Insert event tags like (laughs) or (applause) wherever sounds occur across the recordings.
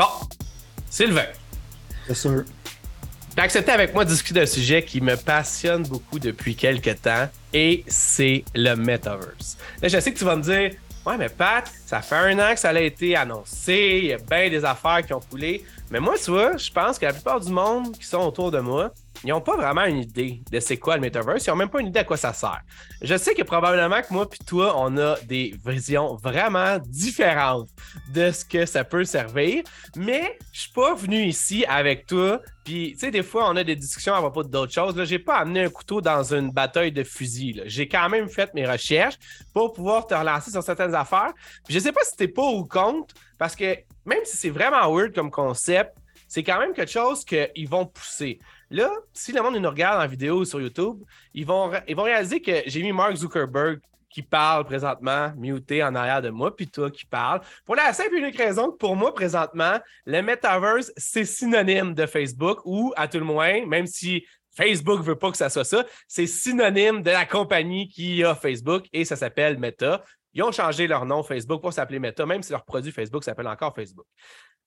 Bon, Sylvain. Bien sûr. Tu as accepté avec moi de discuter d'un sujet qui me passionne beaucoup depuis quelques temps et c'est le Metaverse. Là, je sais que tu vas me dire Ouais, mais Pat, ça fait un an que ça a été annoncé, il y a bien des affaires qui ont coulé. Mais moi, tu vois, je pense que la plupart du monde qui sont autour de moi, ils n'ont pas vraiment une idée de c'est quoi le metaverse. Ils n'ont même pas une idée à quoi ça sert. Je sais que probablement que moi puis toi, on a des visions vraiment différentes de ce que ça peut servir, mais je suis pas venu ici avec toi. Puis, tu sais, des fois, on a des discussions à propos d'autres choses. Je n'ai pas amené un couteau dans une bataille de fusil. J'ai quand même fait mes recherches pour pouvoir te relancer sur certaines affaires. Je sais pas si tu es pas ou contre, parce que même si c'est vraiment weird comme concept, c'est quand même quelque chose qu'ils vont pousser. Là, si le monde nous regarde en vidéo sur YouTube, ils vont, ils vont réaliser que j'ai mis Mark Zuckerberg qui parle présentement, muté en arrière de moi, puis toi qui parle. Pour la simple et unique raison que pour moi, présentement, le metaverse, c'est synonyme de Facebook ou, à tout le moins, même si Facebook veut pas que ça soit ça, c'est synonyme de la compagnie qui a Facebook et ça s'appelle Meta. Ils ont changé leur nom Facebook pour s'appeler Meta, même si leur produit Facebook s'appelle encore Facebook.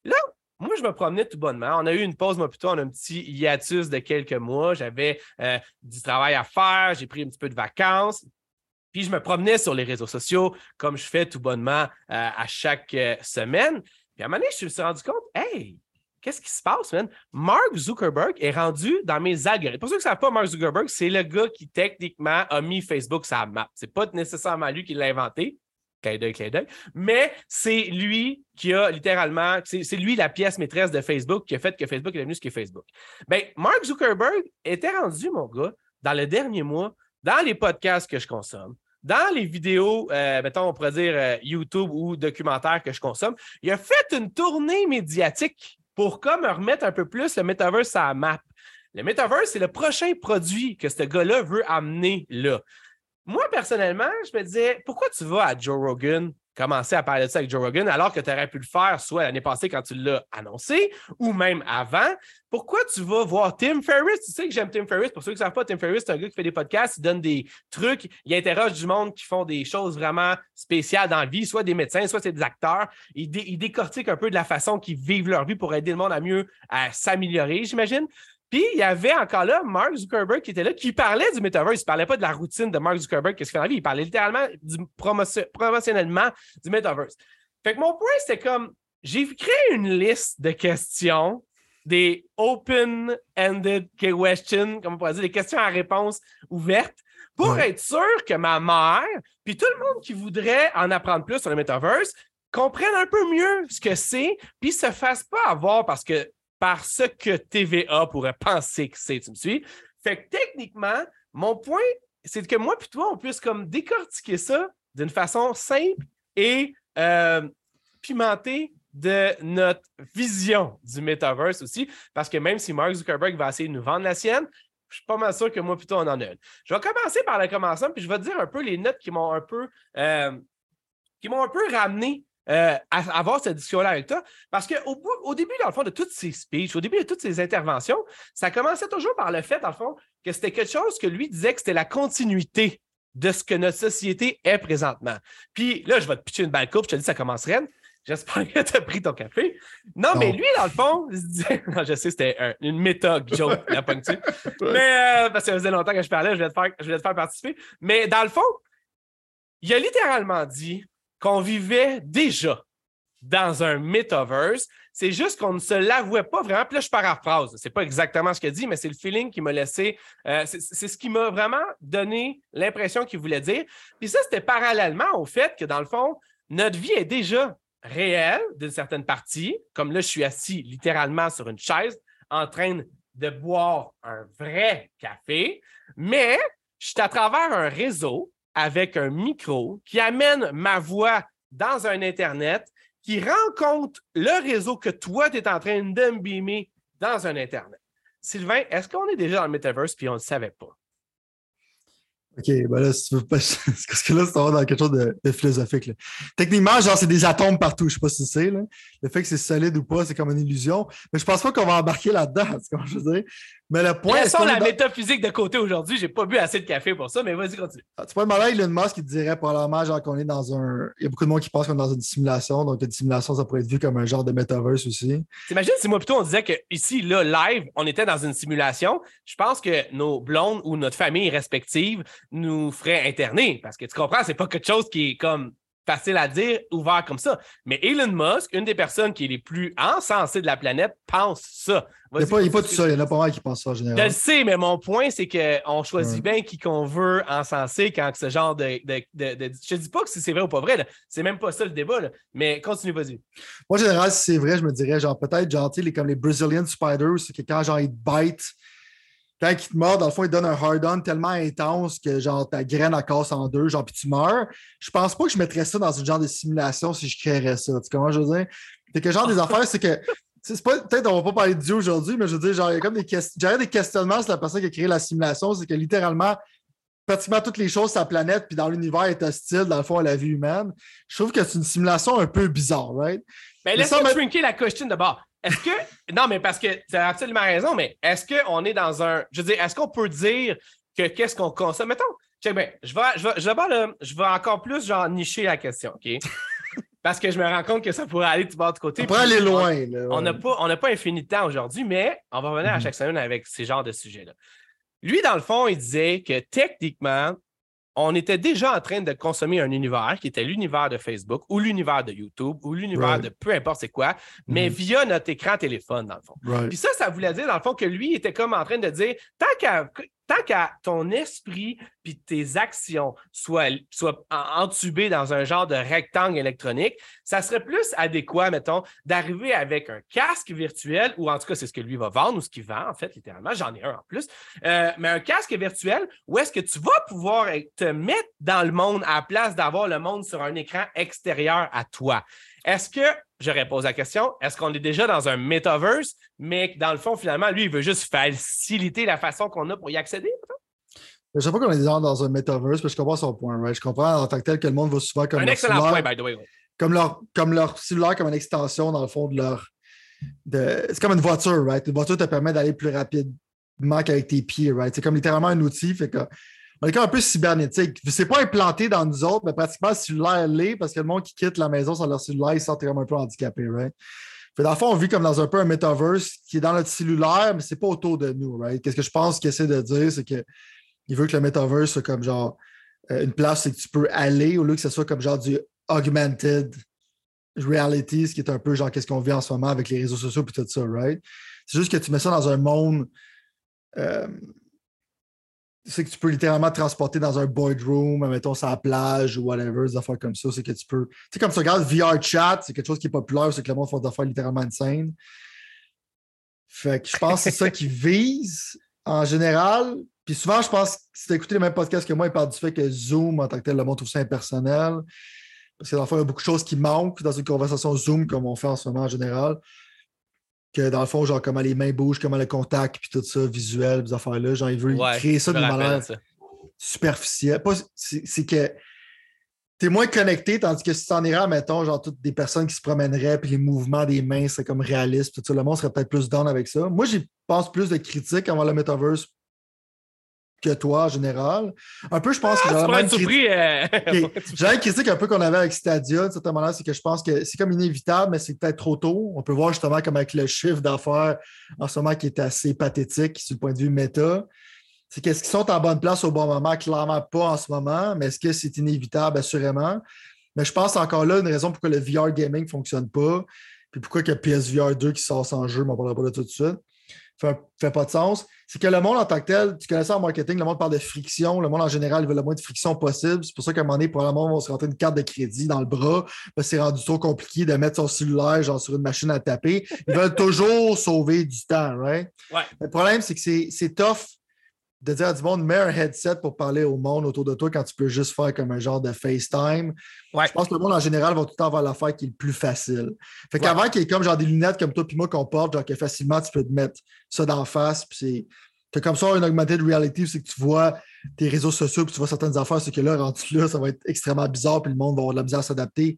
Là, moi, je me promenais tout bonnement. On a eu une pause, moi, plutôt, on a un petit hiatus de quelques mois. J'avais euh, du travail à faire, j'ai pris un petit peu de vacances. Puis je me promenais sur les réseaux sociaux comme je fais tout bonnement euh, à chaque euh, semaine. Puis à un moment donné, je me suis rendu compte, hey, qu'est-ce qui se passe, man? Mark Zuckerberg est rendu dans mes algorithmes. Pour ceux qui ne savent pas, Mark Zuckerberg, c'est le gars qui techniquement a mis Facebook sur la map. Ce n'est pas nécessairement lui qui l'a inventé, clin d'œil, clin d'œil. Mais c'est lui qui a littéralement, c'est lui la pièce maîtresse de Facebook qui a fait que Facebook est devenu ce qu'est Facebook. Bien, Mark Zuckerberg était rendu, mon gars, dans le dernier mois, dans les podcasts que je consomme, dans les vidéos, euh, mettons, on pourrait dire euh, YouTube ou documentaires que je consomme, il a fait une tournée médiatique pour comme remettre un peu plus le metaverse à la map. Le metaverse, c'est le prochain produit que ce gars-là veut amener là moi, personnellement, je me disais, pourquoi tu vas à Joe Rogan commencer à parler de ça avec Joe Rogan alors que tu aurais pu le faire soit l'année passée quand tu l'as annoncé ou même avant? Pourquoi tu vas voir Tim Ferriss? Tu sais que j'aime Tim Ferriss. Pour ceux qui ne savent pas, Tim Ferriss, c'est un gars qui fait des podcasts, il donne des trucs, il interroge du monde qui font des choses vraiment spéciales dans la vie, soit des médecins, soit c'est des acteurs. Il, il décortique un peu de la façon qu'ils vivent leur vie pour aider le monde à mieux à s'améliorer, j'imagine. Puis il y avait encore là Mark Zuckerberg qui était là, qui parlait du metaverse. Il ne parlait pas de la routine de Mark Zuckerberg, qu'est-ce qu'il fait dans la vie. Il parlait littéralement du promotionnellement du metaverse. Fait que mon point, c'était comme j'ai créé une liste de questions, des open-ended questions, comme on pourrait dire, des questions à réponse ouvertes, pour être sûr que ma mère, puis tout le monde qui voudrait en apprendre plus sur le metaverse, comprenne un peu mieux ce que c'est, puis se fasse pas avoir parce que par ce que TVA pourrait penser que c'est, tu me suis? Fait que techniquement, mon point, c'est que moi puis toi, on puisse comme décortiquer ça d'une façon simple et euh, pimentée de notre vision du metaverse aussi, parce que même si Mark Zuckerberg va essayer de nous vendre la sienne, je suis pas mal sûr que moi plutôt on en a une. Je vais commencer par le commencement, puis je vais te dire un peu les notes qui m'ont un peu euh, qui m'ont un peu ramené euh, à avoir cette discussion-là avec toi. Parce qu'au au début, dans le fond, de toutes ces speeches, au début de toutes ces interventions, ça commençait toujours par le fait, dans le fond, que c'était quelque chose que lui disait que c'était la continuité de ce que notre société est présentement. Puis là, je vais te pitcher une balle coupe, je te dis, ça commencerait. J'espère que tu as pris ton café. Non, mais lui, dans le fond, il se disait, (laughs) je sais, c'était une méta joke, la ponctue. (laughs) Mais euh, parce que ça faisait longtemps que je parlais, je te faire, je vais te faire participer. Mais dans le fond, il a littéralement dit qu'on vivait déjà dans un metaverse. C'est juste qu'on ne se l'avouait pas vraiment. Puis là, je paraphrase. C'est pas exactement ce qu'il dit, mais c'est le feeling qui m'a laissé. Euh, c'est ce qui m'a vraiment donné l'impression qu'il voulait dire. Puis ça, c'était parallèlement au fait que, dans le fond, notre vie est déjà réelle d'une certaine partie. Comme là, je suis assis littéralement sur une chaise en train de boire un vrai café, mais je suis à travers un réseau avec un micro qui amène ma voix dans un Internet qui rencontre le réseau que toi, tu es en train de me beamer dans un Internet. Sylvain, est-ce qu'on est déjà dans le metaverse puis on ne le savait pas? OK, ben là, si tu veux pas. (laughs) Parce que là, c'est dans quelque chose de, philosophique. Techniquement, genre, c'est des atomes partout. Je sais pas si c'est, là. Le fait que c'est solide ou pas, c'est comme une illusion. Mais je pense pas qu'on va embarquer là-dedans, (laughs) c'est comme je veux dire? Mais le point. Laissons la métaphysique de côté aujourd'hui. J'ai pas bu assez de café pour ça, mais vas-y, continue. Ah, tu peux demander à Elon Musk qui dirait probablement genre qu'on est dans un. Il y a beaucoup de monde qui pense qu'on est dans une simulation. Donc, une simulation, ça pourrait être vu comme un genre de metaverse aussi. T'imagines si moi plutôt on disait que ici, là, live, on était dans une simulation. Je pense que nos blondes ou notre famille respective nous ferait interner. Parce que tu comprends, c'est pas quelque chose qui est comme facile à dire, ouvert comme ça. Mais Elon Musk, une des personnes qui est les plus encensées de la planète, pense ça. Il n'y a, pas, tout ça, il y en a pas mal qui pensent ça en général. Je le sais, mais mon point, c'est qu'on choisit bien qui qu'on veut encenser quand ce genre de. de, de, je ne dis pas que c'est vrai ou pas vrai, c'est même pas ça le débat, mais continue, vas-y. Moi, en général, si c'est vrai, je me dirais, genre, peut-être, genre, comme les Brazilian Spiders, c'est que quand, genre, ils te bite, quand il te mord, dans le fond, il donne un hard-on tellement intense que genre ta graine elle casse en deux, genre puis tu meurs. Je pense pas que je mettrais ça dans une genre de simulation si je créerais ça. Tu comment je veux dire? C'est que genre des (laughs) affaires, c'est que. C'est pas, peut-être on va pas parler de Dieu aujourd'hui, mais je veux dire, genre, il y a comme des, questions, des questionnements sur la personne qui a créé la simulation, c'est que littéralement, pratiquement toutes les choses sur la planète puis dans l'univers est hostile, dans le fond, à la vie humaine. Je trouve que c'est une simulation un peu bizarre, right? Ben, laisse-moi shrinker la question d'abord. Est-ce que. Non, mais parce que tu as absolument raison, mais est-ce qu'on est dans un. Je veux dire, est-ce qu'on peut dire que qu'est-ce qu'on consomme? Mettons, check bien, je vais, je, vais, je, vais, encore plus genre nicher la question, OK? (laughs) Parce que je me rends compte que ça pourrait aller de bord de côté. On pourrait aller loin. On n'a pas, on pas infini de temps aujourd'hui, mais on va revenir à mhm. chaque semaine avec ces genres de sujets-là. Lui, dans le fond, il disait que techniquement, on était déjà en train de consommer un univers qui était l'univers de Facebook ou l'univers de YouTube ou l'univers de peu importe c'est quoi, mais mm-hmm. via notre écran téléphone, dans le fond. Puis ça, ça voulait dire, dans le fond, que lui était comme en train de dire tant qu'à tant qu'à ton esprit puis tes actions soient, entubées dans un genre de rectangle électronique, ça serait plus adéquat, mettons, d'arriver avec un casque virtuel, ou en tout cas, c'est ce que lui va vendre ou ce qu'il vend, en fait, littéralement. J'en ai un en plus. Euh, mais un casque virtuel où est-ce que tu vas pouvoir te mettre dans le monde à la place d'avoir le monde sur un écran extérieur à toi. Est-ce que, je repose la question, est-ce qu'on est déjà dans un metaverse, mais dans le fond, finalement, lui, il veut juste faciliter la façon qu'on a pour y accéder? Je ne sais pas qu'on est déjà dans un metaverse, que je comprends son point. Je comprends en tant que tel que le monde va souvent comme. Un excellent point, by the way. Comme leur, comme leur cellulaire, comme une extension, dans le fond, de leur. De... C'est comme une voiture, right? Une voiture te permet d'aller plus rapidement qu'avec tes pieds, right? C'est comme littéralement un outil. Fait que on est un peu cybernétique. C'est pas implanté dans nous autres, mais pratiquement le cellulaire l'est parce que le monde qui quitte la maison sans leur cellulaire, ils sortent comme un peu handicapés, right? Fait, dans le fond, on vit comme dans un peu un metaverse qui est dans notre cellulaire, mais c'est pas autour de nous, right? Qu'est-ce que je pense qu'il essaie de dire, c'est qu'il veut que le metaverse soit comme genre euh, une place où tu peux aller au lieu que ce soit comme genre du augmented reality, ce qui est un peu genre qu'est-ce qu'on vit en ce moment avec les réseaux sociaux et tout ça, right? C'est juste que tu mets ça dans un monde euh, c'est que tu peux littéralement te transporter dans un boardroom, mettons, sur la plage ou whatever, des affaires comme ça. C'est que tu peux. Tu sais, comme tu regardes VR chat, c'est quelque chose qui est populaire, c'est que le monde fait des affaires littéralement insane. Fait que je pense que c'est ça qu'ils (laughs) visent en général. Puis souvent, je pense que si tu as écouté les mêmes podcasts que moi, ils parlent du fait que Zoom, en tant que tel, le monde trouve ça impersonnel. Parce que dans le fond, il y a beaucoup de choses qui manquent dans une conversation Zoom comme on fait en ce moment en général que dans le fond, genre comment les mains bougent, comment le contact, puis tout ça, visuel, ces affaires-là. Genre, il veut créer ça d'une manière superficielle. C'est que tu es moins connecté, tandis que si tu en irais, mettons, genre toutes des personnes qui se promèneraient, puis les mouvements des mains, c'est comme réaliste, tout ça, le monde serait peut-être plus down avec ça. Moi, j'y pense plus de critiques avant le metaverse que toi en général. Un peu, je pense que critique... Euh, une critique un peu qu'on avait avec Stadia, de certaine manière, c'est que je pense que c'est comme inévitable, mais c'est peut-être trop tôt. On peut voir justement comme avec le chiffre d'affaires en ce moment qui est assez pathétique sur le point de vue méta. C'est qu'est-ce qu'ils sont en bonne place au bon moment? Clairement pas en ce moment, mais est-ce que c'est inévitable? Assurément. Mais je pense encore là, une raison pourquoi le VR gaming ne fonctionne pas, puis pourquoi il y a PSVR 2 qui sort sans jeu, mais on ne parlera pas de tout de suite fait, fait pas de sens. C'est que le monde en tant que tel, tu connais ça en marketing, le monde parle de friction, le monde en général veut le moins de friction possible. C'est pour ça qu'à un moment donné, probablement, on va se rentrer une carte de crédit dans le bras, parce que c'est rendu trop compliqué de mettre son cellulaire genre, sur une machine à taper. Ils veulent toujours sauver du temps, right? Le problème, c'est que c'est tough de dire à du monde, mets un headset pour parler au monde autour de toi quand tu peux juste faire comme un genre de FaceTime. Je pense que le monde en général va tout le temps avoir l'affaire qui est le plus facile. Fait qu'avant qu'il y ait comme genre des lunettes comme toi puis moi qu'on porte, genre que facilement tu peux te mettre ça d'en face, puis c'est. comme ça une augmented reality, c'est que tu vois tes réseaux sociaux, puis tu vois certaines affaires, c'est que là, rendu là, ça va être extrêmement bizarre, puis le monde va avoir de la misère à s'adapter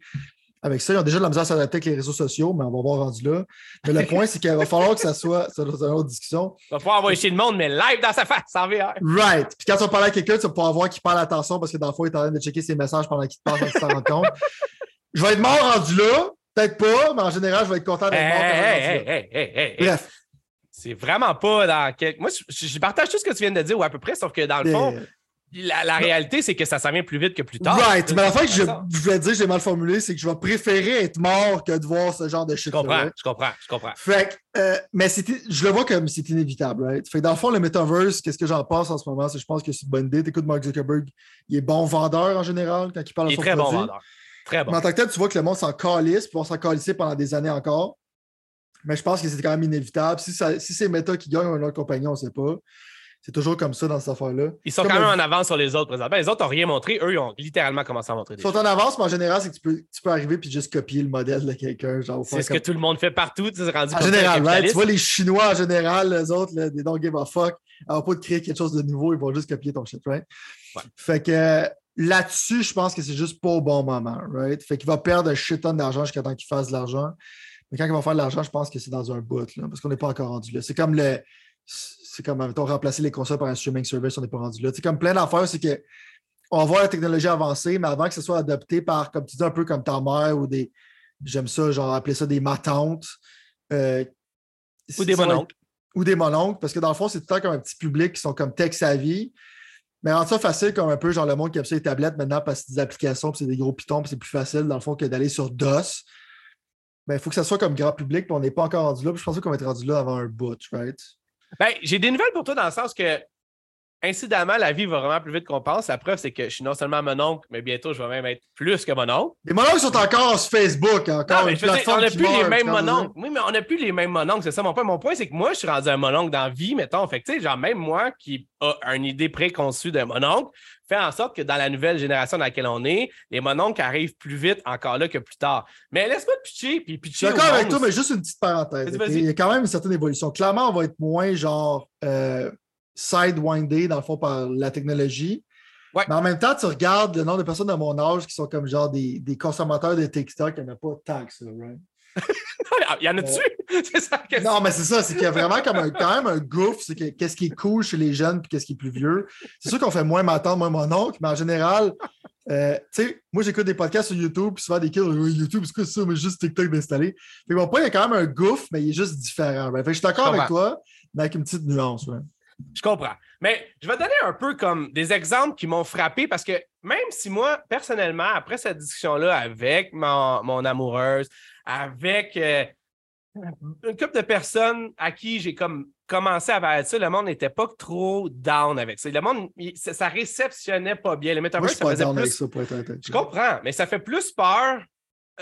avec ça. Ils ont déjà de la misère à s'adapter avec les réseaux sociaux, mais on va voir rendu là. Mais le point, c'est qu'il va falloir que ça soit, dans une autre discussion. Il va falloir envoyer chez le monde, mais live dans sa face, en VR. Right. Puis quand tu vas parler à quelqu'un, tu vas pouvoir voir qu'il parle attention parce que dans le fond, il est en train de checker ses messages pendant qu'il te parle sans s'en compte. Je vais être mort rendu là. Peut-être pas, mais en général, je vais être content d'être mort. Hey, hey, hey, Bref. C'est vraiment pas dans quel... Moi, je, partage tout ce que tu viens de dire, ou à peu près, sauf que dans le fond, la, la, réalité, c'est que ça s'en vient plus vite que plus tard. Right. Mais la fin que je, je voulais dire, j'ai mal formulé, c'est que je vais préférer être mort que de voir ce genre de shit. Je comprends, je comprends, je comprends. Fait que, euh, mais je le vois comme c'est inévitable, right? Fait que dans le fond, le metaverse, qu'est-ce que j'en pense en ce moment? C'est je pense que c'est une bonne idée. T'écoutes Mark Zuckerberg, il est bon vendeur en général quand il parle de son très produit. bon vendeur. Très bon. Mais en tant que tel, tu vois que le monde s'en calisse, puis on s'en calisser pendant des années encore. Mais je pense que c'est quand même inévitable. Si, ça, si c'est Meta qui gagne ou une autre compagnie, on ne sait pas. C'est toujours comme ça dans cette affaire-là. Ils sont quand même en avance sur les autres présentement. Les autres n'ont rien montré. Eux, ils ont littéralement commencé à montrer des Ils sont en avance, mais en général, c'est que tu peux, tu peux arriver et juste copier le modèle de quelqu'un. C'est ce que tout le monde fait partout. Tu rendu en général, right? tu vois, les Chinois, en général, les autres, là, des don't give a fuck, à pas de créer quelque chose de nouveau, ils vont juste copier ton shit, right? Ouais. Fait que là-dessus, je pense que c'est juste pas au bon moment, right? Fait qu'il va perdre un shit ton d'argent jusqu'à temps qu'il fasse de l'argent. Mais quand il va faire de l'argent, je pense que c'est dans un bout, là, parce qu'on n'est pas encore rendu là. C'est comme le. C'est comme, mettons, remplacer les consoles par un streaming service, on n'est pas rendu là. C'est comme plein d'affaires, c'est que on voit la technologie avancer, mais avant que ce soit adopté par, comme tu dis, un peu comme ta mère ou des. J'aime ça, genre appeler ça des matantes. Euh, ou des mononcles. Ou des mononcles, parce que dans le fond, c'est tout le temps comme un petit public qui sont comme tech savvy. Mais rendre ça facile comme un peu, genre le monde qui aime ça les tablettes maintenant parce que c'est des applications, puis c'est des gros pitons, puis c'est plus facile dans le fond que d'aller sur DOS. Ben, il faut que ça soit comme grand public, puis on n'est pas encore rendu là. Puis je pense qu'on va être rendu là avant un bout, right? Ben, j'ai des nouvelles pour toi dans le sens que, incidemment, la vie va vraiment plus vite qu'on pense. La preuve, c'est que je suis non seulement mon oncle, mais bientôt, je vais même être plus que mon oncle. Les mononcles sont encore sur Facebook, encore non, mais une je veux dire, plateforme on n'a plus les mêmes mononcles. Oui, mais on n'a plus les mêmes mononcles, c'est ça mon point. Mon point, c'est que moi, je suis rendu un mononcle dans la vie, mettons. Fait que, tu sais, genre, même moi qui a une idée préconçue d'un mononcle, fait en sorte que dans la nouvelle génération dans laquelle on est, les mononcles arrivent plus vite encore là que plus tard. Mais laisse-moi pitcher, puis pitcher. d'accord avec toi, mais juste une petite parenthèse. Il y a quand même une certaine évolution. Clairement, on va être moins genre euh, sidewindé, dans le fond, par la technologie. Ouais. Mais en même temps, tu regardes le nombre de personnes de mon âge qui sont comme genre des, des consommateurs de TikTok, il n'y en a pas tant que ça, right? Il (laughs) y en a-tu? (laughs) c'est ça la question. Non, mais c'est ça, c'est qu'il y a vraiment comme un, quand même un gouffre, c'est que qu'est-ce qui est cool chez les jeunes puis qu'est-ce qui est plus vieux. C'est sûr qu'on fait moins ma tante, moins mon oncle, mais en général, euh, tu sais, moi j'écoute des podcasts sur YouTube, puis souvent des kids, Oui, YouTube, c'est quoi ça, mais juste TikTok d'installer. Fait que mon point, il y a quand même un gouffre, mais il est juste différent. right? Fait que je suis d'accord avec toi, mais avec une petite nuance. ouais. Je comprends. Mais je vais donner un peu comme des exemples qui m'ont frappé parce que même si moi, personnellement, après cette discussion-là avec mon, mon amoureuse, avec euh, une couple de personnes à qui j'ai comme commencé à de ça, le monde n'était pas trop down avec ça. Le monde, il- ça, ça réceptionnait pas bien. Le Moi, je metaverse, suis ça pas faisait down avec plus ça pour être je comprends, mais ça fait plus peur.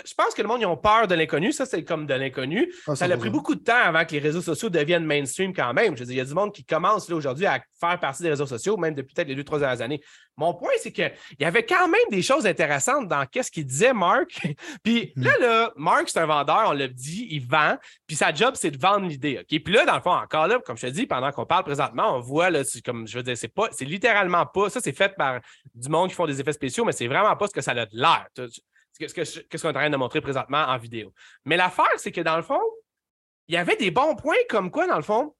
Je pense que le monde, ils ont peur de l'inconnu. Ça, c'est comme de l'inconnu. Ah, Ça a pris 100%. beaucoup de temps avant que les réseaux sociaux deviennent mainstream quand même. Je veux dire, il y a du monde qui commence là, aujourd'hui à faire partie des réseaux sociaux, même depuis peut-être les deux, trois dernières années. Mon point, c'est qu'il y avait quand même des choses intéressantes dans qu'est-ce qu'il disait Mark. (laughs) puis Hmm. là, là, Mark, c'est un vendeur, on l'a dit, il vend. Puis sa job, c'est de vendre l'idée. OK? Puis là, dans le fond, encore là, comme je te dis, pendant qu'on parle présentement, on voit, là, c'est comme je veux dire, c'est pas, c'est littéralement pas. Ça, c'est fait par du monde qui font des effets spéciaux, mais c'est vraiment pas ce que ça a de l'air. Ce qu'on est en train de montrer présentement en vidéo. Mais l'affaire, c'est que dans le fond, il y avait des bons points comme quoi, dans le fond,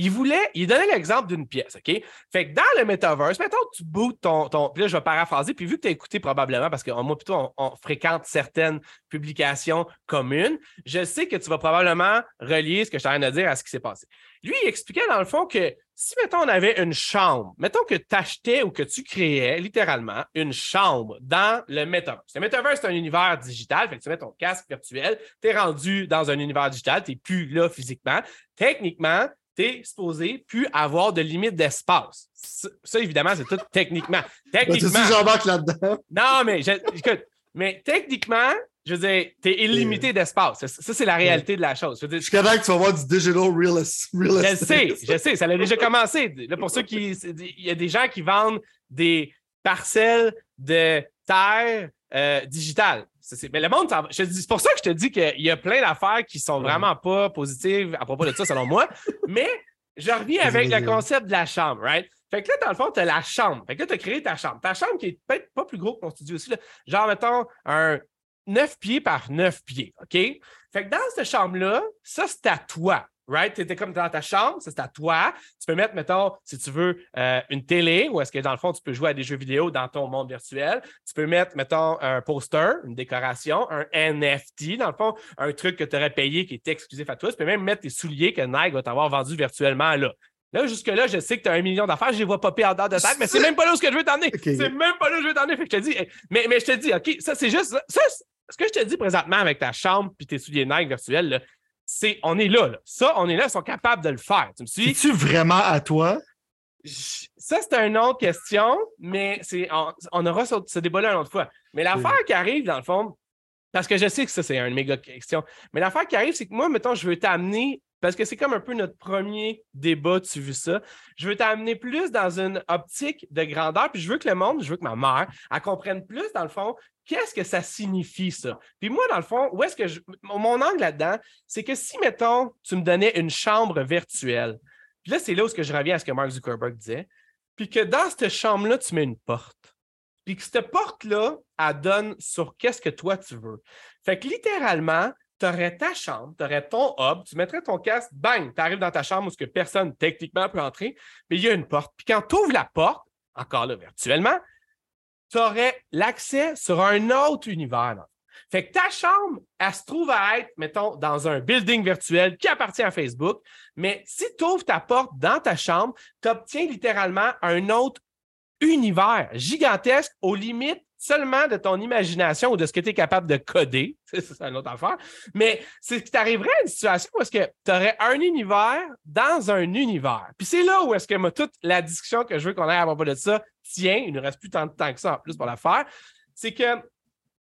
il voulait, il donnait l'exemple d'une pièce, OK? Fait que dans le metaverse, mettons tu bootes ton, ton. Puis là, je vais paraphraser, puis vu que tu as écouté probablement, parce que moi, plutôt, on, on fréquente certaines publications communes, je sais que tu vas probablement relier ce que je suis en train de dire à ce qui s'est passé. Lui, il expliquait dans le fond que si, mettons, on avait une chambre, mettons que tu achetais ou que tu créais littéralement une chambre dans le metaverse. Le metaverse, c'est un univers digital, fait que tu mets ton casque virtuel, tu es rendu dans un univers digital, tu n'es plus là physiquement. Techniquement, tu es supposé plus avoir de limite d'espace. Ça, ça, évidemment, c'est tout techniquement. (laughs) Ben, tu Techniquement. sais, j'embarque là-dedans? Non, mais je- écoute, mais techniquement, je veux dire, tu es illimité d'espace. Ça, ça, c'est la réalité de la chose. Je veux dire, Je suis content que tu vas voir du digital real, real je estate. sais, je sais, ça a déjà (laughs) commencé. Là, pour ceux qui. Il y a des gens qui vendent des parcelles de terre euh. Ça, c'est- Mais le monde, je te dis- c'est pour ça que je te dis qu'il y a plein d'affaires qui sont vraiment pas positives à propos de ça, selon moi. (laughs) Mais je reviens avec le concept de la chambre, right? Fait que là, dans le fond, tu as la chambre. Fait que là, tu as créé ta chambre. Ta chambre qui est peut-être pas plus gros que ton studio aussi. Là. Genre, mettons, un 9 pieds par 9 pieds. OK? Fait que dans cette chambre-là, ça, c'est à toi. Right? Tu étais comme dans ta chambre, ça c'est à toi. Tu peux mettre, mettons, si tu veux, euh, une télé ou est-ce que dans le fond, tu peux jouer à des jeux vidéo dans ton monde virtuel. Tu peux mettre, mettons, un poster, une décoration, un NFT, dans le fond, un truc que tu aurais payé qui est exclusif à toi. Tu peux même mettre tes souliers que Nike va t'avoir vendus virtuellement là. Là, jusque-là, je sais que tu as un million d'affaires, je les vois popper en dehors de tête, mais c'est (laughs) même pas là où je veux t'emmener. C'est même pas là où je veux t'emmener. Fait que je te dis, mais, mais je te dis, OK, ça, c'est juste. Ça, ce que je te dis présentement avec ta chambre puis tes souliers Nike virtuels, là, c'est on est là, Ça, on est là, ils sont capables de le faire. Tu me suis? Es-tu vraiment à toi? Ça, c'est une autre question, mais c'est, on, aura ce, débat-là une autre fois. Mais l'affaire qui arrive, dans le fond, parce que je sais que ça, c'est une méga question, mais l'affaire qui arrive, c'est que moi, mettons, je veux t'amener parce que c'est comme un peu notre premier débat, tu vu ça. Je veux t'amener plus dans une optique de grandeur, puis je veux que le monde, je veux que ma mère, elle comprenne plus, dans le fond, qu'est-ce que ça signifie, ça. Puis moi, dans le fond, où est-ce que je... Mon angle là-dedans, c'est que si, mettons, tu me donnais une chambre virtuelle, puis là, c'est là où je reviens à ce que Mark Zuckerberg disait, puis que dans cette chambre-là, tu mets une porte. Puis que cette porte-là, elle donne sur qu'est-ce que toi tu veux. Fait que littéralement, tu aurais ta chambre, tu aurais ton hub, tu mettrais ton casque, bang, tu arrives dans ta chambre où que personne techniquement peut entrer, mais il y a une porte. Puis quand tu ouvres la porte, encore là, virtuellement, tu aurais l'accès sur un autre univers. Fait que ta chambre, elle se trouve à être, mettons, dans un building virtuel qui appartient à Facebook, mais si tu ouvres ta porte dans ta chambre, tu obtiens littéralement un autre univers gigantesque aux limites seulement de ton imagination ou de ce que tu es capable de coder. (laughs) C'est une autre affaire. Mais c'est que tu arriverais à une situation où est-ce que tu aurais un univers dans un univers. Puis c'est là où est-ce que toute la discussion que je veux qu'on ait à propos de ça tient. Il ne reste plus tant de temps que ça en plus pour la faire. C'est que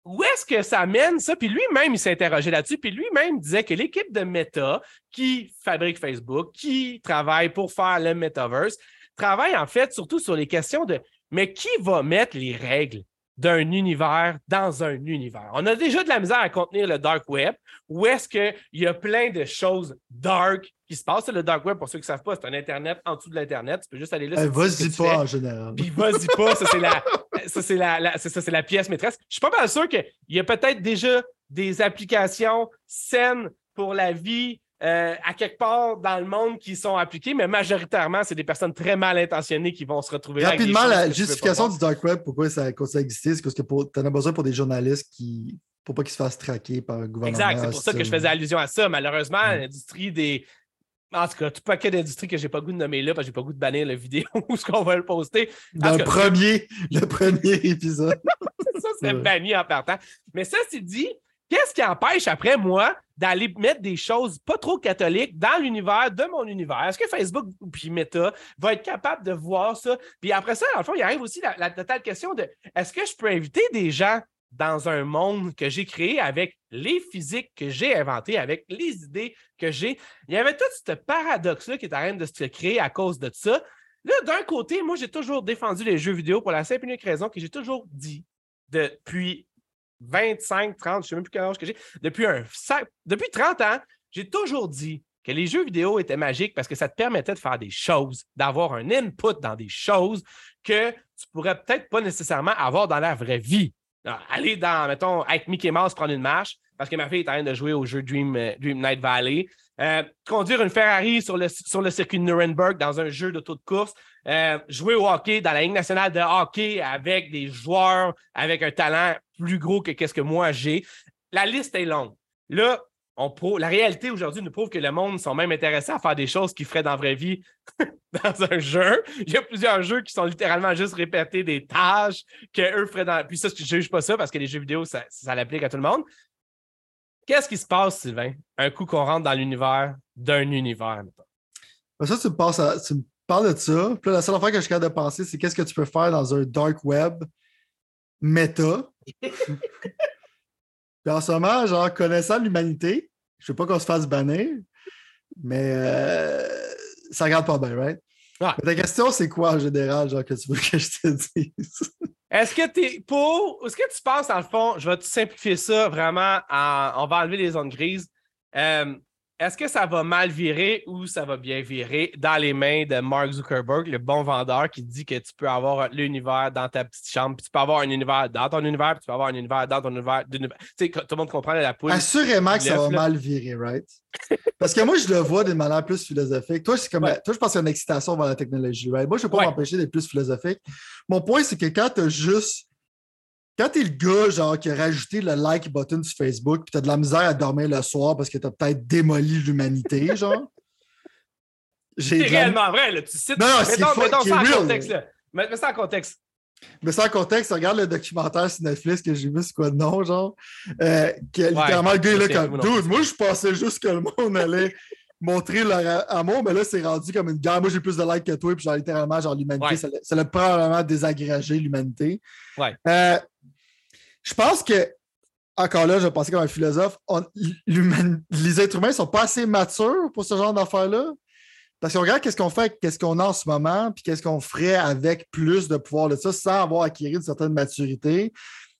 où est-ce que ça mène ça? Puis lui-même, il s'interrogeait là-dessus. Puis lui-même disait que l'équipe de Meta qui fabrique Facebook, qui travaille pour faire le metaverse, travaille en fait surtout sur les questions de mais qui va mettre les règles? D'un univers dans un univers. On a déjà de la misère à contenir le dark web, où est-ce qu'il y a plein de choses dark qui se passent. Le dark web, pour ceux qui ne savent pas, c'est un Internet en dessous de l'Internet. Tu peux juste aller là. Euh, vas-y pas en général. Puis vas-y pas, ça c'est la, ça, c'est la, ça, c'est la pièce maîtresse. Je suis pas mal sûr qu'il y a peut-être déjà des applications saines pour la vie euh, à quelque part dans le monde qui sont appliqués, mais majoritairement, c'est des personnes très mal intentionnées qui vont se retrouver Rapidement, la justification du dark web, pourquoi ça continue à exister, c'est parce que tu en as besoin pour des journalistes qui. pour pas qu'ils se fassent traquer par le gouvernement. Exact, c'est pour ça que je faisais allusion à ça. Malheureusement, l'industrie des. En tout cas, tout paquet d'industries que j'ai pas goût de nommer là, parce que j'ai pas goût de bannir la vidéo (laughs) ou ce qu'on va le poster. Dans le, premier, le premier (laughs) épisode. (laughs) ça, c'est banni en partant. Mais ça, c'est dit, Qu'est-ce qui empêche, après moi, d'aller mettre des choses pas trop catholiques dans l'univers de mon univers? Est-ce que Facebook puis Meta va être capable de voir ça? Puis après ça, dans le fond, il arrive aussi la, totale question de est-ce que je peux inviter des gens dans un monde que j'ai créé avec les physiques que j'ai inventées, avec les idées que j'ai? Il y avait tout ce paradoxe-là qui est en train de se créer à cause de ça. Là, d'un côté, moi, j'ai toujours défendu les jeux vidéo pour la simple et unique raison que j'ai toujours dit depuis 25, 30, je ne sais même plus quel âge que j'ai. Depuis, un, depuis 30 ans, j'ai toujours dit que les jeux vidéo étaient magiques parce que ça te permettait de faire des choses, d'avoir un input dans des choses que tu pourrais peut-être pas nécessairement avoir dans la vraie vie. aller dans, mettons, avec Mickey Mouse prendre une marche parce que ma fille est en train de jouer au jeu Dream, euh, Dream Night Valley. Euh, conduire une Ferrari sur le, sur le circuit de Nuremberg dans un jeu d'auto de course. Euh, jouer au hockey dans la Ligue nationale de hockey avec des joueurs avec un talent plus gros que qu'est-ce que moi j'ai. La liste est longue. Là, on la réalité aujourd'hui nous prouve que le monde sont même intéressés à faire des choses qu'ils feraient dans la vraie vie (laughs) dans un jeu. Il y a plusieurs jeux qui sont littéralement juste répéter des tâches qu'eux feraient dans. Puis ça, je ne juge pas ça parce que les jeux vidéo, ça, ça l'applique à tout le monde. Qu'est-ce qui se passe, Sylvain, un coup qu'on rentre dans l'univers d'un univers? Ben, ça, tu me, passes tu me parles de ça. Puis la seule affaire que je suis capable de penser, c'est qu'est-ce que tu peux faire dans un dark web méta. (laughs) Puis en ce moment, genre, connaissant l'humanité, je ne veux pas qu'on se fasse bannir, mais euh, ça regarde pas bien, right? ta question, c'est quoi en général, genre, que tu veux que je te dise? (laughs) Est-ce que tu es pour. Est-ce que tu penses, dans le fond, je vais te simplifier ça vraiment en. On va enlever les zones grises. Euh, est-ce que ça va mal virer ou ça va bien virer dans les mains de Mark Zuckerberg, le bon vendeur qui dit que tu peux avoir l'univers dans ta petite chambre, puis tu peux avoir un univers dans ton univers, puis tu peux avoir un univers dans ton univers. Tu sais, tout le monde comprend la poule. Assurément que ça va mal virer, right? Parce que moi, je le vois d'une manière plus philosophique. Toi, c'est comme toi, je pense qu'il y a une excitation vers la technologie, right? Moi, je ne peux pas m'empêcher d'être plus philosophique. Mon point, c'est que quand tu as juste quand t'es le gars genre qui a rajouté le like button sur Facebook puis t'as de la misère à dormir le soir parce que t'as peut-être démoli l'humanité, (laughs) genre? C'est réellement vrai, là. Tu cites. Non, non, c'est ça en contexte, là. Mets, ça en contexte. Mais ça en contexte, regarde le documentaire sur Netflix que j'ai vu, c'est quoi de nom, genre? Euh, que littéralement, le gars est là comme Dude, moi, je pensais juste que le monde allait (laughs) montrer leur amour, mais là, c'est rendu comme une guerre. Moi, j'ai plus de likes que toi, puis genre, littéralement, genre, l'humanité, ça l'a probablement désagrégé, l'humanité. Ouais. Euh, je pense que, encore là, je vais penser comme un philosophe, les êtres humains ne sont pas assez matures pour ce genre d'affaires-là. Parce qu'on regarde qu'est-ce qu'on fait, qu'est-ce qu'on a en ce moment, puis qu'est-ce qu'on ferait avec plus de pouvoir de ça sans avoir acquis une certaine maturité.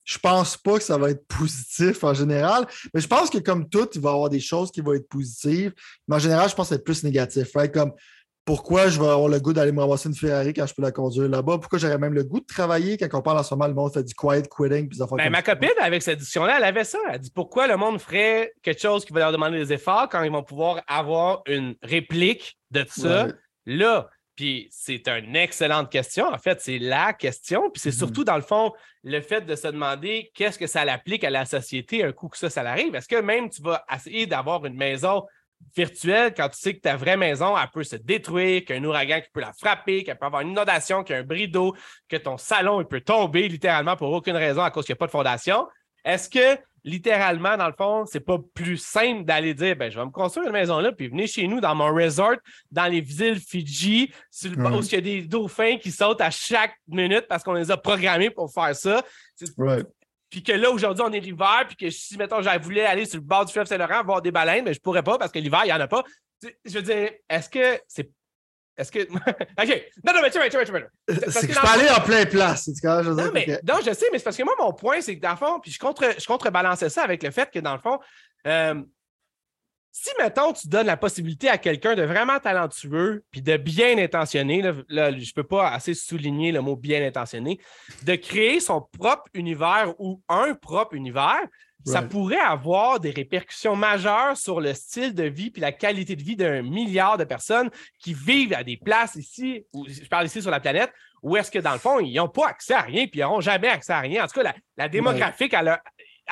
Je pense pas que ça va être positif en général, mais je pense que comme tout, il va y avoir des choses qui vont être positives. Mais en général, je pense que c'est plus négatif. Comme pourquoi je vais avoir le goût d'aller me ramasser une Ferrari quand je peux la conduire là-bas? Pourquoi j'aurais même le goût de travailler quand on parle en ce moment, le monde fait du quiet quitting? Puis ben, ma copine, avec cette édition-là, elle avait ça. Elle dit pourquoi le monde ferait quelque chose qui va leur demander des efforts quand ils vont pouvoir avoir une réplique de ça? Là? Puis c'est une excellente question. En fait, c'est la question. Puis c'est mm-hmm. surtout, dans le fond, le fait de se demander qu'est-ce que ça l'applique à la société un coup que ça, ça arrive. Est-ce que même tu vas essayer d'avoir une maison virtuelle quand tu sais que ta vraie maison, elle peut se détruire, qu'il y a un ouragan qui peut la frapper, qu'elle peut avoir une inondation, qu'il y a un bris d'eau, que ton salon il peut tomber littéralement pour aucune raison à cause qu'il n'y a pas de fondation. Est-ce que littéralement, dans le fond, c'est pas plus simple d'aller dire ben, je vais me construire une maison là, puis venez chez nous dans mon resort, dans les îles Fidji, sur le, où il y a des dauphins qui sautent à chaque minute parce qu'on les a programmés pour faire ça puis que là, aujourd'hui, on est l'hiver, puis que si, mettons, j'avais voulu aller sur le bord du fleuve Saint-Laurent voir des baleines, mais je pourrais pas parce que l'hiver, il n'y en a pas. Je veux dire, est-ce que c'est. Est-ce que. (laughs) OK. Non, non, mais tu vois, tu vois, tu vois. C'est que je peux aller en plein place. je non, mais, non, je sais, mais c'est parce que moi, mon point, c'est que dans le fond, puis je, contre, je contrebalançais ça avec le fait que dans le fond, euh, si, mettons, tu donnes la possibilité à quelqu'un de vraiment talentueux puis de bien intentionné, là, je ne peux pas assez souligner le mot bien intentionné, de créer son propre univers ou un propre univers, ça pourrait avoir des répercussions majeures sur le style de vie puis la qualité de vie d'un milliard de personnes qui vivent à des places ici, ou je parle ici sur la planète, où est-ce que dans le fond, ils n'ont pas accès à rien puis ils n'auront jamais accès à rien. En tout cas, la, démographique, elle, leur,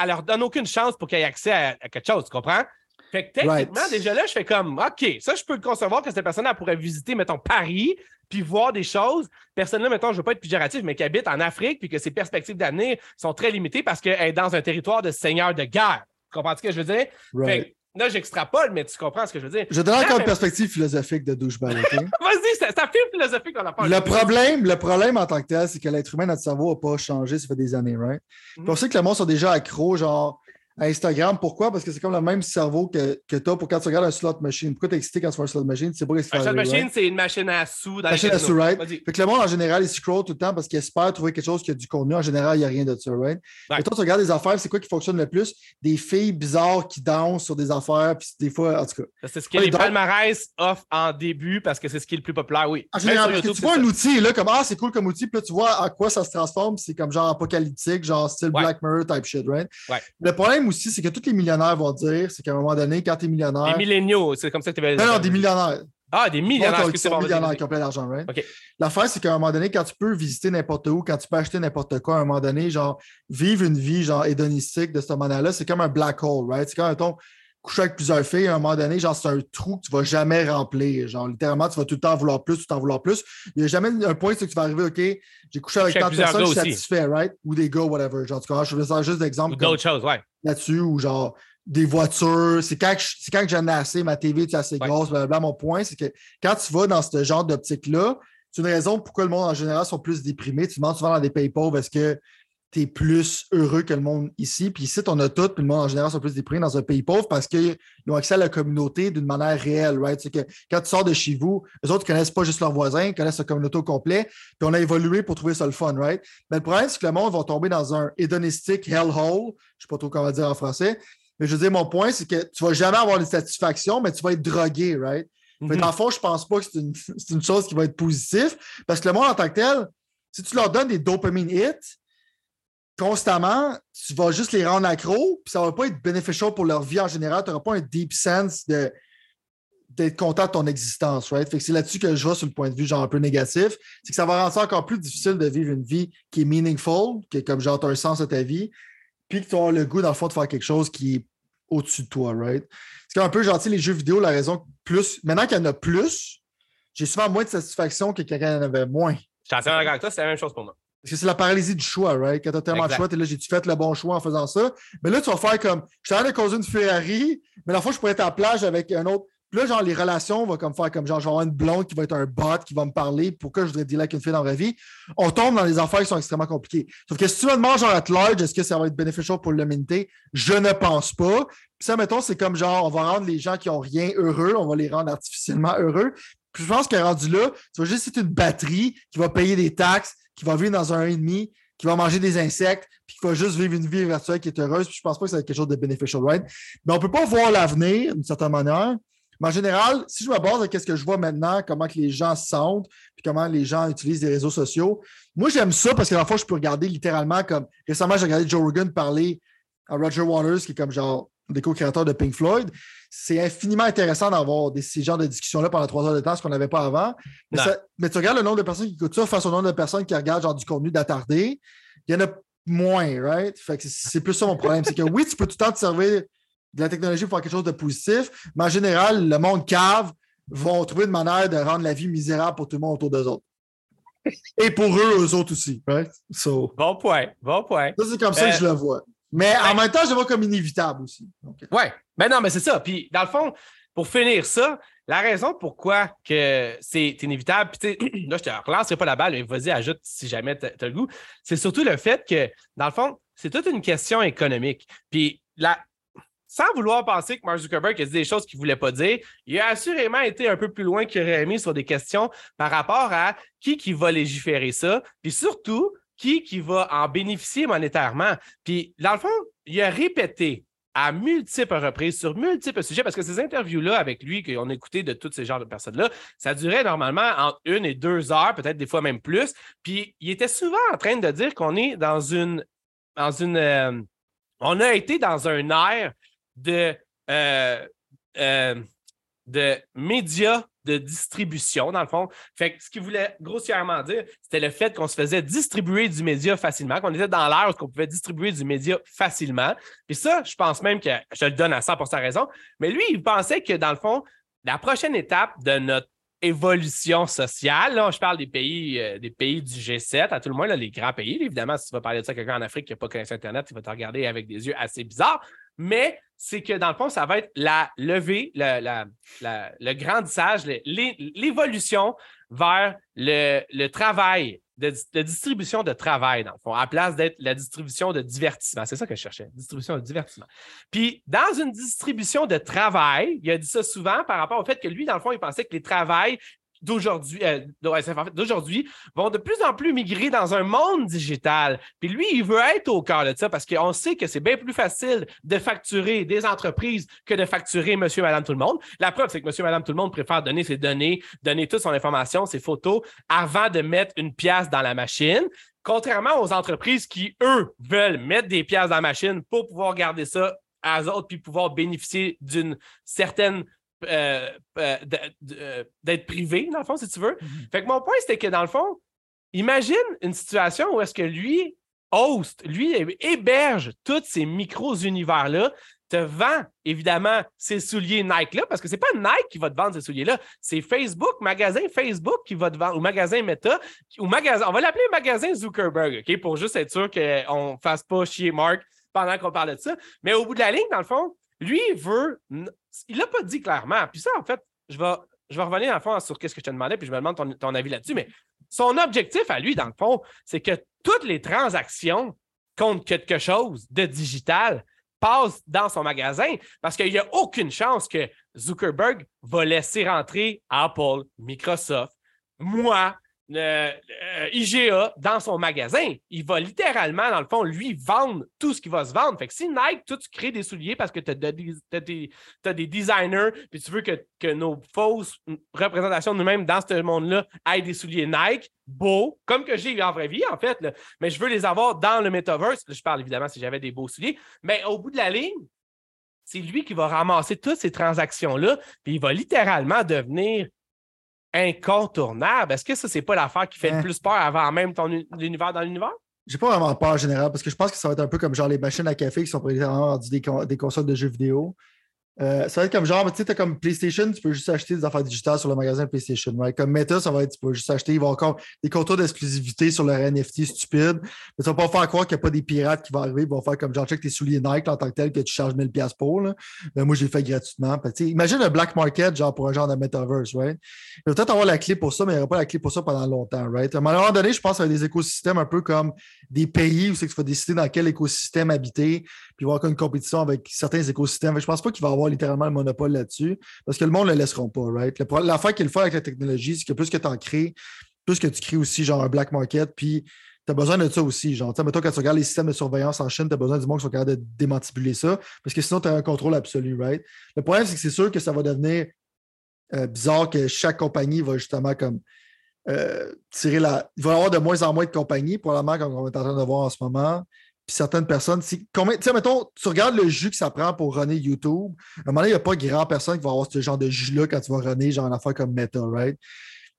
leur donne aucune chance pour qu'ils aient accès à, à quelque chose, tu comprends? Fait que techniquement, déjà là, je fais comme, OK, ça, je peux le concevoir que cette personne-là pourrait visiter, mettons, Paris, puis voir des choses. Personne-là, mettons, je ne veux pas être péjoratif, mais qui habite en Afrique, puis que ses perspectives d'avenir sont très limitées parce qu'elle est dans un territoire de seigneur de guerre. Tu comprends ce que je veux dire? Fait là, j'extrapole, mais tu comprends ce que je veux dire. Je donne encore une perspective philosophique de douchebag. (laughs) Vas-y, ça, ça fait philosophique qu'on a pas. Le problème, le problème en tant que tel, c'est que l'être humain, notre cerveau n'a pas changé, ça fait des années, right? Mm On sait que le monde sont déjà accros, genre Instagram. Pourquoi? Parce que c'est comme le même cerveau que, que tu as pour quand tu regardes un slot machine. Pourquoi t'es excité quand tu vois un slot machine? Sais pas Un slot machine, c'est une machine à sous. Dans machine à sous, right? Fait que le monde, en général, il scroll tout le temps parce qu'il espère trouver quelque chose qui a du contenu. En général, il n'y a rien de ça, right? Et toi, tu regardes des affaires, c'est quoi qui fonctionne le plus? Des filles bizarres qui dansent sur des affaires, puis des fois, en tout cas. C'est ce que les palmarès offrent en début parce que c'est ce qui est le plus populaire, oui. En général, tu vois un outil, là, comme Ah, c'est cool comme outil, puis là, tu vois à quoi ça se transforme, c'est comme genre apocalyptique, genre style Black Mirror type shit, right? Le problème aussi, c'est que toutes les millionnaires vont dire, c'est qu'à un moment donné, quand tu es millionnaire. Des milléniaux, c'est comme ça que tu Non, non, des millionnaires. Ah, des millionnaires. Qui sont millionnaires, qui ont plein d'argent, right? L'affaire, c'est qu'à un moment donné, quand tu peux visiter n'importe où, quand tu peux acheter n'importe quoi, à un moment donné, genre, vivre une vie, genre, hédonistique de cette manière-là, c'est comme un black hole, right? C'est comme, ton coucher avec plusieurs filles, à un moment donné, genre, c'est un trou que tu vas jamais remplir. Genre, littéralement, tu vas tout le temps vouloir plus, tout le temps vouloir plus. Il n'y a jamais un point, c'est que tu vas arriver, OK, j'ai couché avec tant de personnes, je suis satisfait, right? Ou des gars, whatever. Genre, tu vois, je veux juste d'exemple. Ou d'autres choses, ouais. Là-dessus, ou genre, des voitures. C'est quand, quand j'en ai assez, ma TV est assez grosse, blablabla. Mon point, c'est que quand tu vas dans ce genre d'optique-là, c'est une raison pourquoi le monde en général sont plus déprimés. Tu demandes souvent dans des pays pauvres est-ce que tu es plus heureux que le monde ici. Puis ici, on a tout, puis le monde en général sont plus déprimés dans un pays pauvre parce qu'ils ont accès à la communauté d'une manière réelle, right? C'est que quand tu sors de chez vous, les autres ne connaissent pas juste leurs voisins, ils connaissent la communauté au complet, puis on a évolué pour trouver ça le fun, right? Mais le problème, c'est que le monde va tomber dans un hédonistique hellhole, je ne sais pas trop comment dire en français, Mais je veux dire, mon point, c'est que tu vas jamais avoir de satisfaction, mais tu vas être drogué, right? Mais Mhm. dans le fond, je pense pas que c'est une, c'est une chose qui va être positive parce que le monde en tant que tel, si tu leur donnes des dopamine hits constamment, tu vas juste les rendre accros, puis ça va pas être bénéficial pour leur vie en général. Tu n'auras pas un deep sense de d'être content de ton existence, right? Fait que c'est là-dessus que je vais sur le point de vue genre un peu négatif. C'est que ça va rendre ça encore plus difficile de vivre une vie qui est meaningful, qui est comme genre t'as un sens à ta vie, puis que tu as le goût, dans le fond, de faire quelque chose qui est au-dessus de toi, right? C'est un peu sais, les jeux vidéo, la raison plus. Maintenant qu'il y en a plus, j'ai souvent moins de satisfaction que quelqu'un en avait moins. Je suis d'accord avec toi, c'est la même chose pour moi. Parce que c'est la paralysie du choix, right? Quand t'as tellement Exact. de choix, t'es là, j'ai-tu fait le bon choix en faisant ça? Mais là, tu vas faire comme, je suis en train de causer une Ferrari, mais la fois, je pourrais être à la plage avec un autre. Puis là, genre, les relations vont comme faire comme genre, je vais avoir une blonde qui va être un bot, qui va me parler, pourquoi je voudrais dealer avec une fille dans la vie. On tombe dans des affaires qui sont extrêmement compliquées. Sauf que si tu me demandes, genre, at large, est-ce que ça va être bénéficial pour l'humanité? Je ne pense pas. Puis ça, mettons, c'est comme genre, on va rendre les gens qui ont rien heureux, on va les rendre artificiellement heureux. Puis je pense qu'à rendu là, tu vas juste être une batterie qui va payer des taxes, qui va vivre dans un 1,5, qui va manger des insectes, puis qui va juste vivre une vie virtuelle qui est heureuse. Puis je pense pas que ça va être quelque chose de beneficial, right? Mais on peut pas voir l'avenir d'une certaine manière. Mais en général, si je me base sur ce que je vois maintenant, comment que les gens se sentent, puis comment les gens utilisent les réseaux sociaux, moi j'aime ça parce que la fois, je peux regarder littéralement comme récemment, j'ai regardé Joe Rogan parler à Roger Waters, qui est comme genre des co-créateurs de Pink Floyd. C'est infiniment intéressant d'avoir des, ces genres de discussions-là pendant trois heures de temps, ce qu'on n'avait pas avant. Mais, Non. ça- mais tu regardes le nombre de personnes qui écoutent ça face au nombre de personnes qui regardent genre du contenu d'attardé, il y en a moins, right? Fait que c'est- plus ça mon problème. C'est que oui, tu peux tout le temps te servir de la technologie pour faire quelque chose de positif, mais en général, le monde cave vont trouver une manière de rendre la vie misérable pour tout le monde autour d'eux autres. Et pour eux, eux autres aussi, right? So, Bon point, bon point. ça, c'est comme ça Euh, que je le vois. Mais en ouais. même temps, je le vois comme inévitable aussi. Donc, Ouais, mais non, mais c'est ça. Puis, dans le fond, pour finir ça, la raison pourquoi que c'est inévitable, puis (clears throat) là, je te relancerai pas la balle, mais vas-y, ajoute si jamais tu as le goût, c'est surtout le fait que, dans le fond, c'est toute une question économique. Puis, la... sans vouloir penser que Mark Zuckerberg a dit des choses qu'il ne voulait pas dire, il a assurément été un peu plus loin qu'il aurait aimé sur des questions par rapport à qui qui va légiférer ça, puis surtout, qui qui va en bénéficier monétairement. Puis, dans le fond, il a répété à multiples reprises sur multiples sujets, parce que ces interviews-là avec lui, qu'on a écouté de tous ces genres de personnes-là, ça durait normalement entre une et deux heures, peut-être des fois même plus. Puis il était souvent en train de dire qu'on est dans une. Dans une euh, on a été dans un air de, euh, euh, de médias de distribution, dans le fond. Fait que ce qu'il voulait grossièrement dire, c'était le fait qu'on se faisait distribuer du média facilement, qu'on était dans l'ère où on pouvait distribuer du média facilement. Puis ça, je pense même que je le donne à 100 raison. Mais lui, il pensait que dans le fond, la prochaine étape de notre évolution sociale, là, je parle des pays, euh, des pays du G7, à tout le moins, les grands pays. évidemment, si tu vas parler de ça à quelqu'un en Afrique qui n'a pas connaissé Internet, il va te regarder avec des yeux assez bizarres. Mais c'est que dans le fond, ça va être la levée, la- la- la- le grandissage, l'évolution vers le, travail, de distribution de travail, dans le fond, à la place d'être la distribution de divertissement. C'est ça que je cherchais, distribution de divertissement. Puis, dans une distribution de travail, il a dit ça souvent par rapport au fait que lui, dans le fond, il pensait que les travails d'aujourd'hui euh, d'aujourd'hui vont de plus en plus migrer dans un monde digital. Puis lui, il veut être au cœur de ça parce qu'on sait que c'est bien plus facile de facturer des entreprises que de facturer monsieur, madame, tout le monde. La preuve, c'est que monsieur, madame, tout le monde préfère donner ses données, donner toute son information, ses photos avant de mettre une pièce dans la machine. Contrairement aux entreprises qui, eux, veulent mettre des pièces dans la machine pour pouvoir garder ça à eux autres puis pouvoir bénéficier d'une certaine euh, euh, euh, d'être privé, dans le fond, si tu veux. Fait que mon point, c'était que dans le fond, imagine une situation où est-ce que lui host, lui héberge tous ces micro-univers-là, te vend évidemment ces souliers Nike-là, parce que c'est pas Nike qui va te vendre ces souliers-là, c'est Facebook, magasin Facebook qui va te vendre, ou magasin Meta, ou magasin, on va l'appeler magasin Zuckerberg, OK, pour juste être sûr qu'on ne fasse pas chier Mark pendant qu'on parle de ça. Mais au bout de la ligne, dans le fond, lui, veut. Il l'a pas dit clairement. Puis ça, en fait, je vais, je vais revenir le fond sur ce que je te demandais, puis je me demande ton, ton avis là-dessus. Mais son objectif à lui, dans le fond, c'est que toutes les transactions contre quelque chose de digital passent dans son magasin parce qu'il n'y a aucune chance que Zuckerberg va laisser rentrer Apple, Microsoft, moi, euh, IGA dans son magasin. Il va littéralement, dans le fond, lui, vendre tout ce qui va se vendre. Fait que si Nike, toi, tu crées des souliers parce que tu as, des designers, puis tu veux que, que nos fausses représentations de nous-mêmes dans ce monde-là aient des souliers Nike, beaux, comme que j'ai en vraie vie, en fait, mais je veux les avoir dans le metaverse. je parle évidemment si j'avais des beaux souliers, mais au bout de la ligne, c'est lui qui va ramasser toutes ces transactions-là, puis il va littéralement devenir incontournable. Est-ce que ça, c'est pas l'affaire qui fait le plus peur avant même ton univers dans l'univers? J'ai pas vraiment peur en général parce que je pense que ça va être un peu comme genre les machines à café qui sont présentement des, des consoles de jeux vidéo. Euh, ça va être comme genre, tu sais, comme PlayStation, tu peux juste acheter des affaires digitales sur le magasin PlayStation. Comme Meta, ça va être, tu peux juste acheter, ils vont encore des contours d'exclusivité sur leur NFT stupide. Mais ça va pas faire croire qu'il n'y a pas des pirates qui vont arriver, ils vont faire comme genre, check tes souliers Nike en tant que tel que tu charges 1000$ pour. Là. Ben, moi, j'ai fait gratuitement. imagine un black market, genre pour un genre de metaverse, right? Il va peut-être avoir la clé pour ça, mais il n'y aura pas la clé pour ça pendant longtemps, right? À un moment donné, je pense qu'il y des écosystèmes un peu comme des pays où c'est que tu vas décider dans quel écosystème habiter, puis il va avoir une compétition avec certains écosystèmes. Je pense pas qu'il va y avoir littéralement le monopole là-dessus parce que le monde ne le laisseront pas, right? L'affaire qu'il faut avec la technologie, c'est que plus que tu en crées, plus que tu crées aussi genre un black market, puis tu as besoin de ça aussi. Genre, mettons, quand tu regardes les systèmes de surveillance en Chine, tu as besoin du monde qui sont capables de démantibuler ça, parce que sinon, tu as un contrôle absolu, right? Le problème, c'est que c'est sûr que ça va devenir euh, bizarre que chaque compagnie va justement comme euh, tirer la. Il va y avoir de moins en moins de compagnies, probablement, comme on est en train de voir en ce moment puis certaines personnes, tu sais, mettons, tu regardes le jus que ça prend pour runner YouTube. À un moment donné, il n'y a pas grand personne qui va avoir ce genre de jus-là quand tu vas runner genre une affaire comme Meta, right?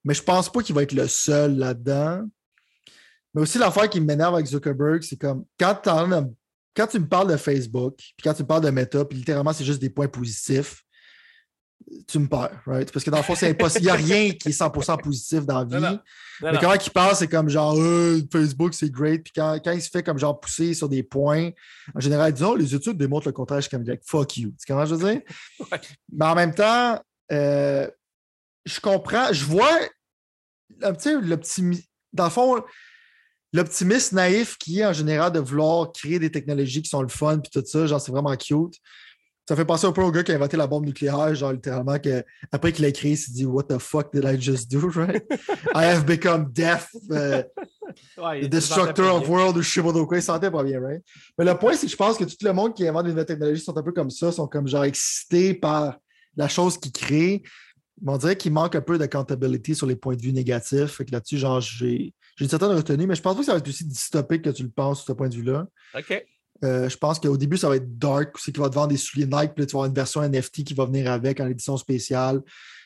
Mais je pense pas qu'il va être le seul là-dedans. Mais aussi, l'affaire qui m'énerve avec Zuckerberg, c'est comme quand, quand tu me parles de Facebook, puis quand tu me parles de Meta, puis littéralement, c'est juste des points positifs, tu me perds, right? Parce que dans le fond, c'est impossible. Il n'y a rien qui est 100% positif dans la vie. Mais quand il parle, c'est comme genre euh, Facebook, c'est great. Puis quand, il se fait comme genre pousser sur des points, en général, disons, les études démontrent le contraire. Je suis comme fuck you. Tu comment je veux dire? (laughs) Mais en même temps, euh, je comprends, je vois un petit l'optimisme. Dans le fond, l'optimiste naïf qui est en général de vouloir créer des technologies qui sont le fun puis tout ça, genre c'est vraiment cute. Ça fait penser un peu au gars qui a inventé la bombe nucléaire, genre littéralement, que, après qu'il l'a créé, il s'est dit What the fuck did I just do, right? I have become death, uh, the destructor of world, ou je sais pas quoi, il sentait pas bien, right? Mais le point, c'est que je pense que tout le monde qui invente des nouvelles technologies sont un peu comme ça, sont comme genre excités par la chose qu'ils créent. on dirait qu'il manque un peu d'accountability sur les points de vue négatifs. Fait que là-dessus, genre, j'ai une certaine retenue, mais je pense pas que ça va être aussi dystopique que tu le penses, sur ce point de vue-là. OK. Euh, je pense qu'au début, ça va être dark, c'est qu'il va te vendre des souliers Nike, puis tu vas avoir une version NFT qui va venir avec en édition spéciale.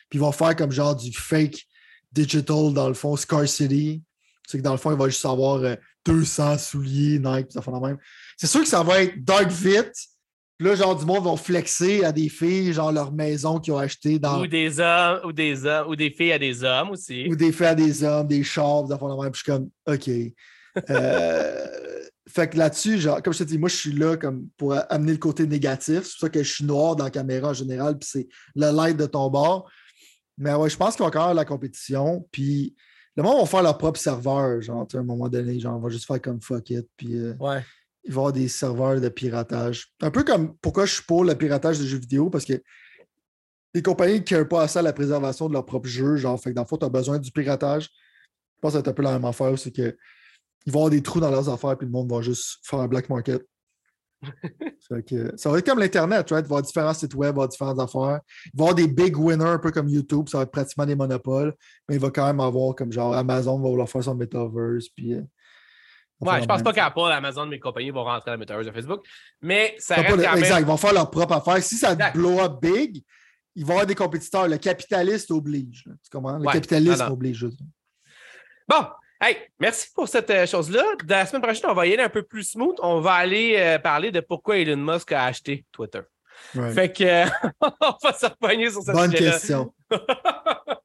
Puis ils vont faire comme genre du fake digital, dans le fond, Scarcity. C'est que dans le fond, il va juste avoir 200 euh, souliers Nike, ça fait la même. C'est sûr que ça va être dark vite. Puis là, genre, du monde vont flexer à des filles, genre leur maison qu'ils ont acheté dans. Ou des hommes, ou des hommes, ou des filles à des hommes aussi. Ou des filles à des hommes, des chars, ça fait la même. Puis je suis comme, OK. Euh, fait que là-dessus, genre, comme je te dis, moi, je suis là comme pour amener le côté négatif. C'est pour ça que je suis noir dans la caméra en général, puis c'est le light de ton bord. Mais ouais, je pense qu'il va encore la compétition. Puis le monde va faire leur propre serveur, genre, à un moment donné, genre, on va juste faire comme fuck it. Puis euh, ouais. il va y avoir des serveurs de piratage. Un peu comme pourquoi je suis pour le piratage de jeux vidéo, parce que les compagnies ne carent pas assez à la préservation de leur propre jeu, genre, fait que dans le fond, tu as besoin du piratage. Je pense que c'est un peu la même affaire, c'est que ils vont avoir des trous dans leurs affaires, puis le monde va juste faire un black market. (laughs) ça va être comme l'Internet, right? Il va y avoir différents sites web, il va y avoir différentes affaires. Il va y avoir des big winners, un peu comme YouTube, ça va être pratiquement des monopoles, mais il va quand même avoir comme genre Amazon va vouloir faire son metaverse. Puis, euh, ouais, je pense pas qu'Apple, Amazon, mes compagnies vont rentrer dans le metaverse de Facebook, mais ça reste quand Exact, ils vont faire leur propre affaire. Si ça blow up big, il va y avoir des compétiteurs. Le capitaliste oblige. Tu comprends? Le capitaliste oblige. Bon, Hey, merci pour cette euh, chose-là. La semaine prochaine, on va y aller un peu plus smooth. On va aller euh, parler de pourquoi Elon Musk a acheté Twitter. Fait que, (laughs) on va se repoigner sur cette Bonne question. (laughs)